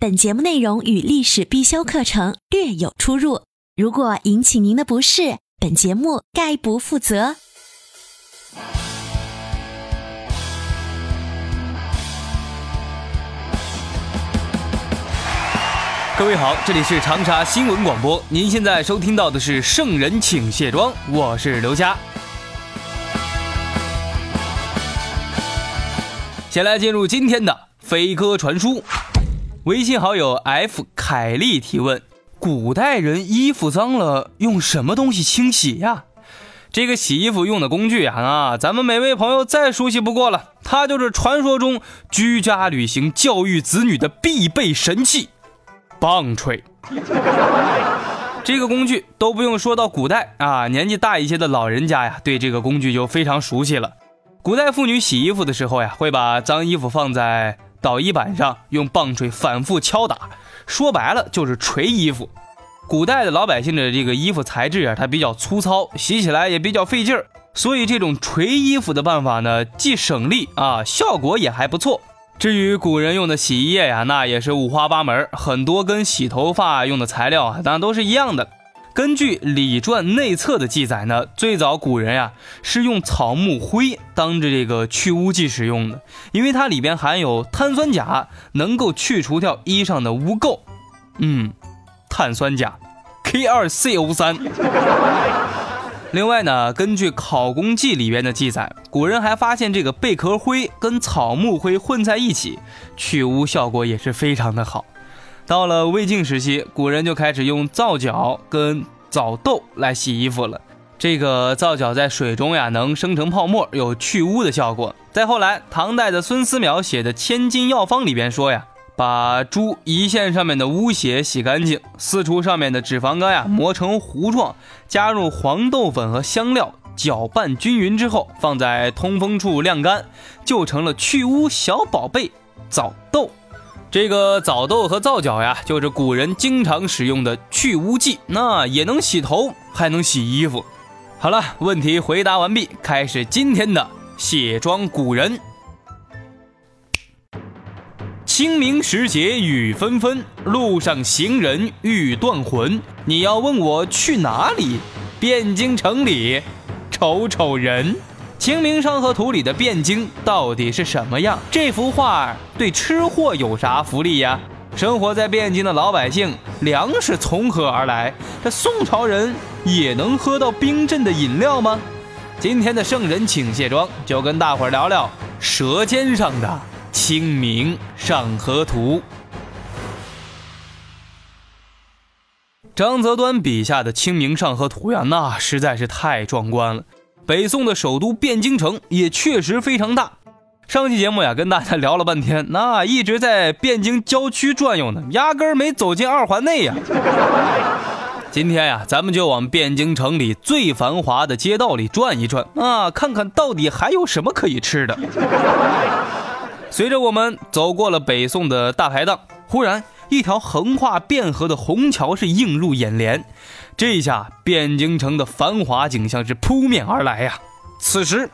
本节目内容与历史必修课程略有出入，如果引起您的不适，本节目概不负责。各位好，这里是长沙新闻广播，您现在收听到的是《圣人请卸妆》，我是刘佳。先来进入今天的飞鸽传书。微信好友 F 凯丽提问：古代人衣服脏了用什么东西清洗呀？这个洗衣服用的工具呀，啊，咱们每位朋友再熟悉不过了，它就是传说中居家旅行教育子女的必备神器——棒槌。这个工具都不用说到古代啊，年纪大一些的老人家呀，对这个工具就非常熟悉了。古代妇女洗衣服的时候呀，会把脏衣服放在。捣衣板上用棒槌反复敲打，说白了就是捶衣服。古代的老百姓的这个衣服材质啊，它比较粗糙，洗起来也比较费劲儿，所以这种捶衣服的办法呢，既省力啊，效果也还不错。至于古人用的洗衣液呀，那也是五花八门，很多跟洗头发用的材料啊，当然都是一样的。根据《礼传内册》的记载呢，最早古人呀是用草木灰当着这个去污剂使用的，因为它里边含有碳酸钾，能够去除掉衣上的污垢。嗯，碳酸钾，K2CO3。另外呢，根据《考工记》里边的记载，古人还发现这个贝壳灰跟草木灰混在一起，去污效果也是非常的好。到了魏晋时期，古人就开始用皂角跟枣豆来洗衣服了。这个皂角在水中呀能生成泡沫，有去污的效果。再后来，唐代的孙思邈写的《千金药方》里边说呀，把猪胰腺上面的污血洗干净，四除上面的脂肪肝呀磨成糊状，加入黄豆粉和香料，搅拌均匀之后，放在通风处晾干，就成了去污小宝贝枣豆。这个枣豆和皂角呀，就是古人经常使用的去污剂，那也能洗头，还能洗衣服。好了，问题回答完毕，开始今天的卸妆古人。清明时节雨纷纷，路上行人欲断魂。你要问我去哪里？汴京城里瞅瞅人。《清明上河图》里的汴京到底是什么样？这幅画对吃货有啥福利呀？生活在汴京的老百姓粮食从何而来？这宋朝人也能喝到冰镇的饮料吗？今天的圣人请卸妆，就跟大伙聊聊《舌尖上的清明上河图》。张择端笔下的《清明上河图》呀，那实在是太壮观了。北宋的首都汴京城也确实非常大。上期节目呀，跟大家聊了半天，那一直在汴京郊区转悠呢，压根儿没走进二环内呀。今天呀，咱们就往汴京城里最繁华的街道里转一转啊，看看到底还有什么可以吃的。随着我们走过了北宋的大排档，忽然一条横跨汴河的虹桥是映入眼帘。这下汴京城的繁华景象是扑面而来呀！此时，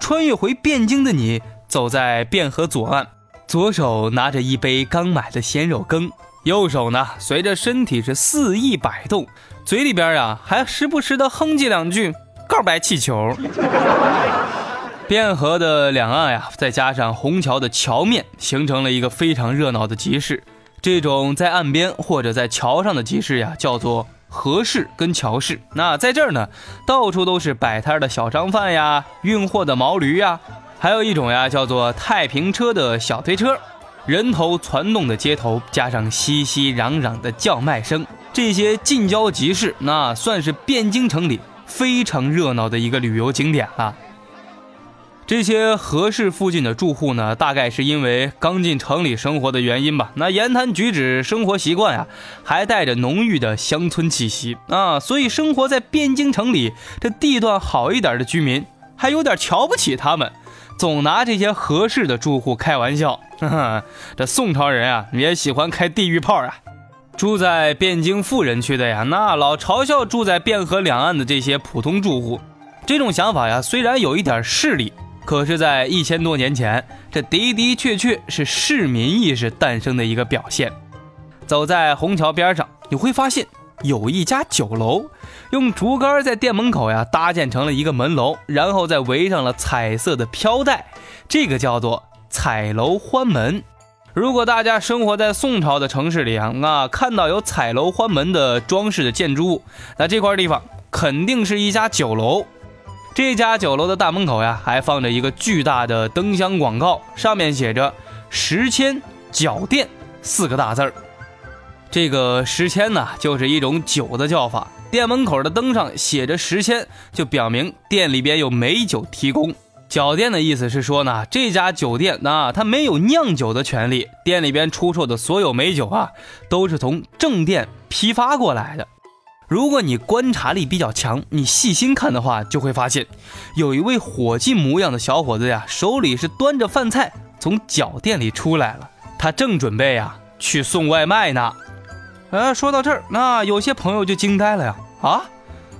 穿越回汴京的你，走在汴河左岸，左手拿着一杯刚买的鲜肉羹，右手呢随着身体是肆意摆动，嘴里边呀还时不时的哼唧两句告白气球。汴河的两岸呀，再加上虹桥的桥面，形成了一个非常热闹的集市。这种在岸边或者在桥上的集市呀，叫做。河市跟桥市，那在这儿呢，到处都是摆摊的小商贩呀，运货的毛驴呀，还有一种呀叫做太平车的小推车，人头攒动的街头，加上熙熙攘攘的叫卖声，这些近郊集市，那算是汴京城里非常热闹的一个旅游景点了。这些河市附近的住户呢，大概是因为刚进城里生活的原因吧。那言谈举止、生活习惯呀，还带着浓郁的乡村气息啊，所以生活在汴京城里这地段好一点的居民，还有点瞧不起他们，总拿这些河市的住户开玩笑。这宋朝人啊，也喜欢开地狱炮啊。住在汴京富人区的呀，那老嘲笑住在汴河两岸的这些普通住户。这种想法呀，虽然有一点势利。可是，在一千多年前，这的的确确是市民意识诞生的一个表现。走在虹桥边上，你会发现有一家酒楼，用竹竿在店门口呀搭建成了一个门楼，然后再围上了彩色的飘带，这个叫做彩楼欢门。如果大家生活在宋朝的城市里啊，那，看到有彩楼欢门的装饰的建筑物，那这块地方肯定是一家酒楼。这家酒楼的大门口呀，还放着一个巨大的灯箱广告，上面写着“时迁脚店”四个大字儿。这个“时迁”呢，就是一种酒的叫法。店门口的灯上写着“时迁”，就表明店里边有美酒提供。脚店的意思是说呢，这家酒店啊，它没有酿酒的权利，店里边出售的所有美酒啊，都是从正店批发过来的。如果你观察力比较强，你细心看的话，就会发现，有一位伙计模样的小伙子呀，手里是端着饭菜从脚店里出来了，他正准备呀去送外卖呢。呃，说到这儿，那有些朋友就惊呆了呀！啊，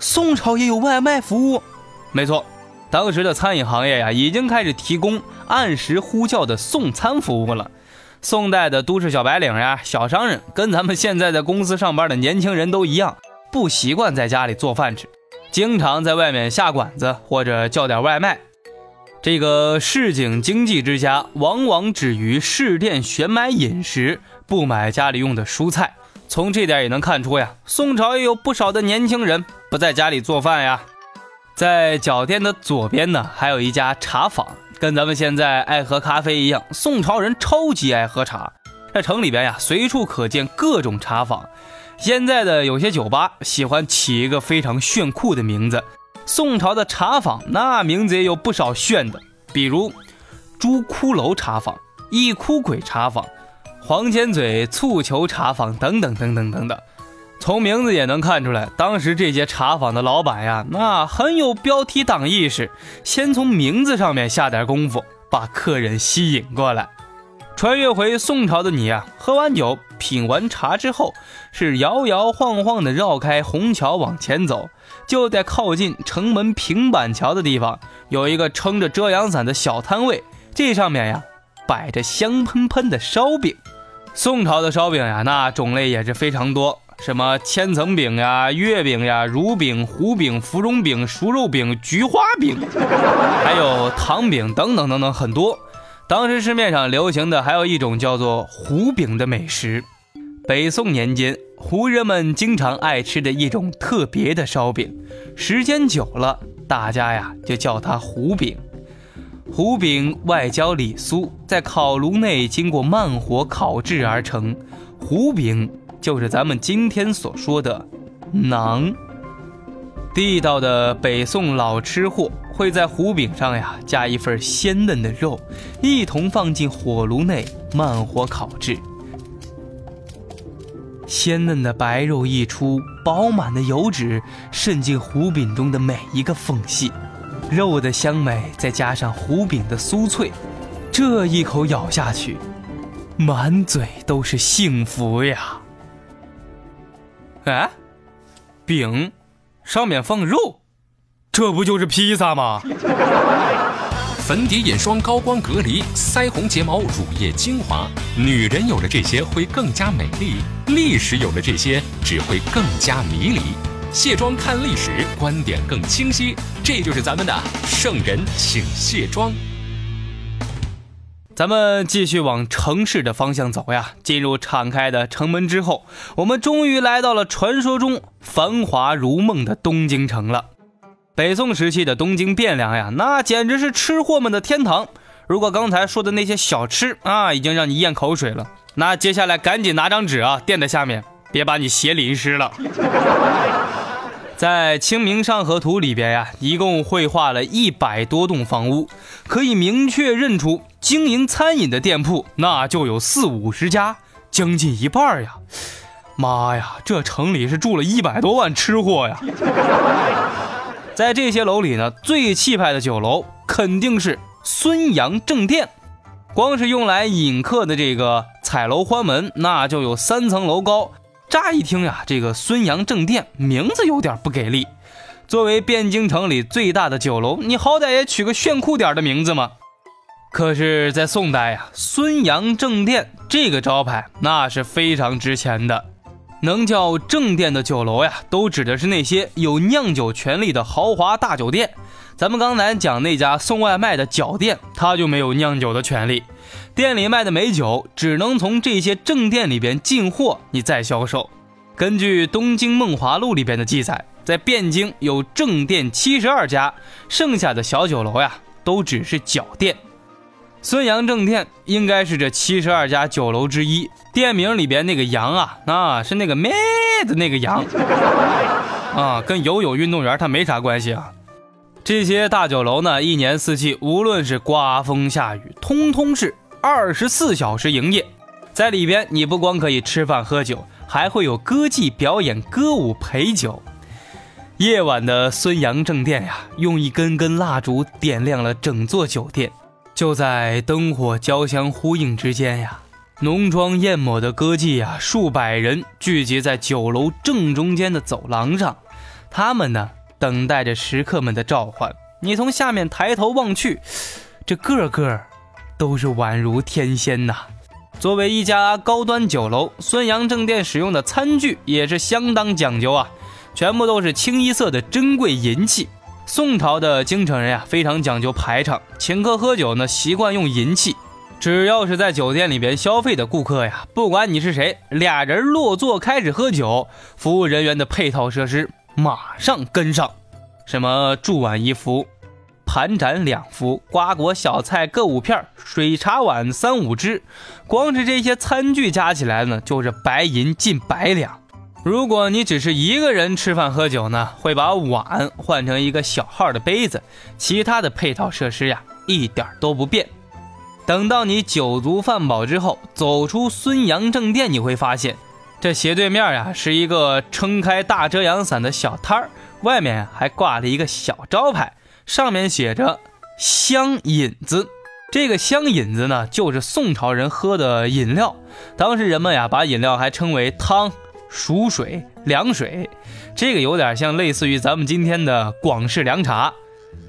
宋朝也有外卖服务？没错，当时的餐饮行业呀，已经开始提供按时呼叫的送餐服务了。宋代的都市小白领呀，小商人，跟咱们现在在公司上班的年轻人都一样。不习惯在家里做饭吃，经常在外面下馆子或者叫点外卖。这个市井经济之家，往往只于市店选买饮食，不买家里用的蔬菜。从这点也能看出呀，宋朝也有不少的年轻人不在家里做饭呀。在脚店的左边呢，还有一家茶坊，跟咱们现在爱喝咖啡一样，宋朝人超级爱喝茶。在城里边呀，随处可见各种茶坊。现在的有些酒吧喜欢起一个非常炫酷的名字，宋朝的茶坊那名字也有不少炫的，比如朱骷髅茶坊、一哭鬼茶坊、黄尖嘴醋球茶坊等等等等等等。从名字也能看出来，当时这些茶坊的老板呀，那很有标题党意识，先从名字上面下点功夫，把客人吸引过来。穿越回宋朝的你呀，喝完酒、品完茶之后，是摇摇晃晃地绕开虹桥往前走，就在靠近城门平板桥的地方，有一个撑着遮阳伞的小摊位，这上面呀摆着香喷喷的烧饼。宋朝的烧饼呀，那种类也是非常多，什么千层饼呀、月饼呀、乳饼、糊饼、芙蓉饼、熟肉饼、菊花饼，还有糖饼等等等等，很多。当时市面上流行的还有一种叫做糊饼的美食，北宋年间，胡人们经常爱吃的一种特别的烧饼，时间久了，大家呀就叫它糊饼。糊饼外焦里酥，在烤炉内经过慢火烤制而成，糊饼就是咱们今天所说的馕。地道的北宋老吃货。会在糊饼上呀加一份鲜嫩的肉，一同放进火炉内慢火烤制。鲜嫩的白肉溢出，饱满的油脂渗进糊饼中的每一个缝隙，肉的香美再加上糊饼的酥脆，这一口咬下去，满嘴都是幸福呀！哎，饼上面放肉。这不就是披萨吗？粉底、眼霜、高光隔离、腮红、睫毛、乳液、精华，女人有了这些会更加美丽；历史有了这些只会更加迷离。卸妆看历史，观点更清晰。这就是咱们的圣人请卸妆。咱们继续往城市的方向走呀。进入敞开的城门之后，我们终于来到了传说中繁华如梦的东京城了。北宋时期的东京汴梁呀，那简直是吃货们的天堂。如果刚才说的那些小吃啊，已经让你咽口水了，那接下来赶紧拿张纸啊垫在下面，别把你鞋淋湿了。在《清明上河图》里边呀，一共绘画了一百多栋房屋，可以明确认出经营餐饮的店铺那就有四五十家，将近一半呀！妈呀，这城里是住了一百多万吃货呀！在这些楼里呢，最气派的酒楼肯定是孙杨正店，光是用来引客的这个彩楼欢门，那就有三层楼高。乍一听呀，这个孙杨正店名字有点不给力。作为汴京城里最大的酒楼，你好歹也取个炫酷点的名字嘛。可是，在宋代呀，孙杨正店这个招牌那是非常值钱的。能叫正店的酒楼呀，都指的是那些有酿酒权利的豪华大酒店。咱们刚才讲那家送外卖的脚店，他就没有酿酒的权利。店里卖的美酒只能从这些正店里边进货，你再销售。根据《东京梦华录》里边的记载，在汴京有正店七十二家，剩下的小酒楼呀，都只是脚店。孙杨正店应该是这七十二家酒楼之一。店名里边那个“杨”啊，那是那个咩的那个“杨” 啊，跟游泳运动员他没啥关系啊。这些大酒楼呢，一年四季，无论是刮风下雨，通通是二十四小时营业。在里边，你不光可以吃饭喝酒，还会有歌伎表演、歌舞陪酒。夜晚的孙杨正店呀，用一根根蜡烛点亮了整座酒店。就在灯火交相呼应之间呀，浓妆艳抹的歌妓呀，数百人聚集在酒楼正中间的走廊上，他们呢？等待着食客们的召唤。你从下面抬头望去，这个个都是宛如天仙呐。作为一家高端酒楼，孙杨正店使用的餐具也是相当讲究啊，全部都是清一色的珍贵银器。宋朝的京城人呀，非常讲究排场，请客喝酒呢，习惯用银器。只要是在酒店里边消费的顾客呀，不管你是谁，俩人落座开始喝酒，服务人员的配套设施。马上跟上，什么箸碗一副，盘盏两副，瓜果小菜各五片，水茶碗三五只，光是这些餐具加起来呢，就是白银近百两。如果你只是一个人吃饭喝酒呢，会把碗换成一个小号的杯子，其他的配套设施呀，一点都不变。等到你酒足饭饱之后，走出孙杨正店，你会发现。这斜对面呀，是一个撑开大遮阳伞的小摊儿，外面还挂了一个小招牌，上面写着“香饮子”。这个香饮子呢，就是宋朝人喝的饮料。当时人们呀，把饮料还称为汤、熟水、凉水，这个有点像类似于咱们今天的广式凉茶。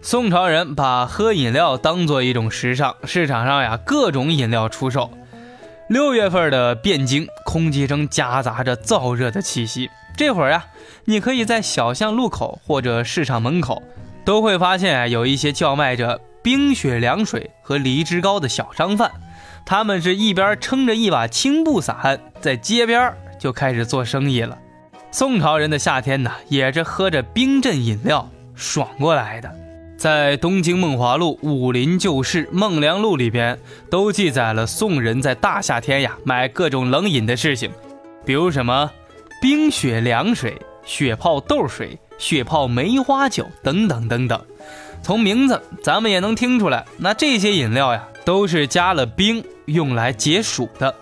宋朝人把喝饮料当做一种时尚，市场上呀，各种饮料出售。六月份的汴京，空气中夹杂着燥热的气息。这会儿呀，你可以在小巷路口或者市场门口，都会发现，有一些叫卖着冰雪凉水和梨汁糕的小商贩。他们是一边撑着一把青布伞，在街边就开始做生意了。宋朝人的夏天呢，也是喝着冰镇饮料爽过来的。在《东京梦华录》《武林旧事》《孟良录》里边，都记载了宋人在大夏天呀买各种冷饮的事情，比如什么冰雪凉水、雪泡豆水、雪泡梅花酒等等等等。从名字咱们也能听出来，那这些饮料呀都是加了冰用来解暑的。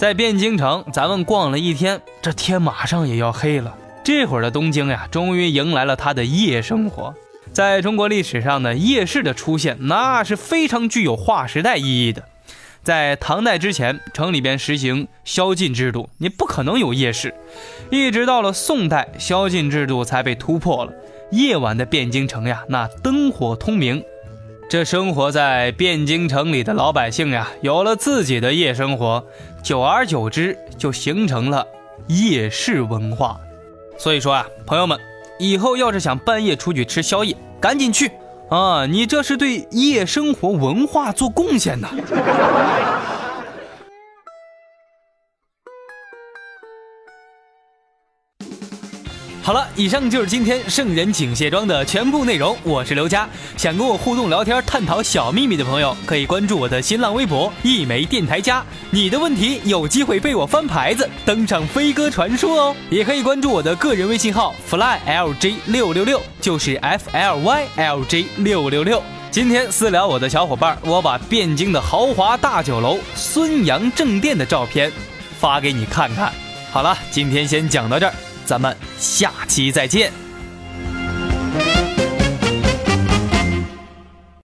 在汴京城，咱们逛了一天，这天马上也要黑了。这会儿的东京呀，终于迎来了它的夜生活。在中国历史上呢，夜市的出现那是非常具有划时代意义的。在唐代之前，城里边实行宵禁制度，你不可能有夜市。一直到了宋代，宵禁制度才被突破了。夜晚的汴京城呀，那灯火通明。这生活在汴京城里的老百姓呀，有了自己的夜生活，久而久之就形成了夜市文化。所以说啊，朋友们。以后要是想半夜出去吃宵夜，赶紧去啊！你这是对夜生活文化做贡献呢。好了，以上就是今天圣人请卸妆的全部内容。我是刘佳，想跟我互动聊天、探讨小秘密的朋友，可以关注我的新浪微博“一枚电台家”。你的问题有机会被我翻牌子，登上飞鸽传书哦。也可以关注我的个人微信号 flylj 六六六，就是 f l y l j 六六六。今天私聊我的小伙伴，我把汴京的豪华大酒楼孙杨正店的照片发给你看看。好了，今天先讲到这儿。咱们下期再见。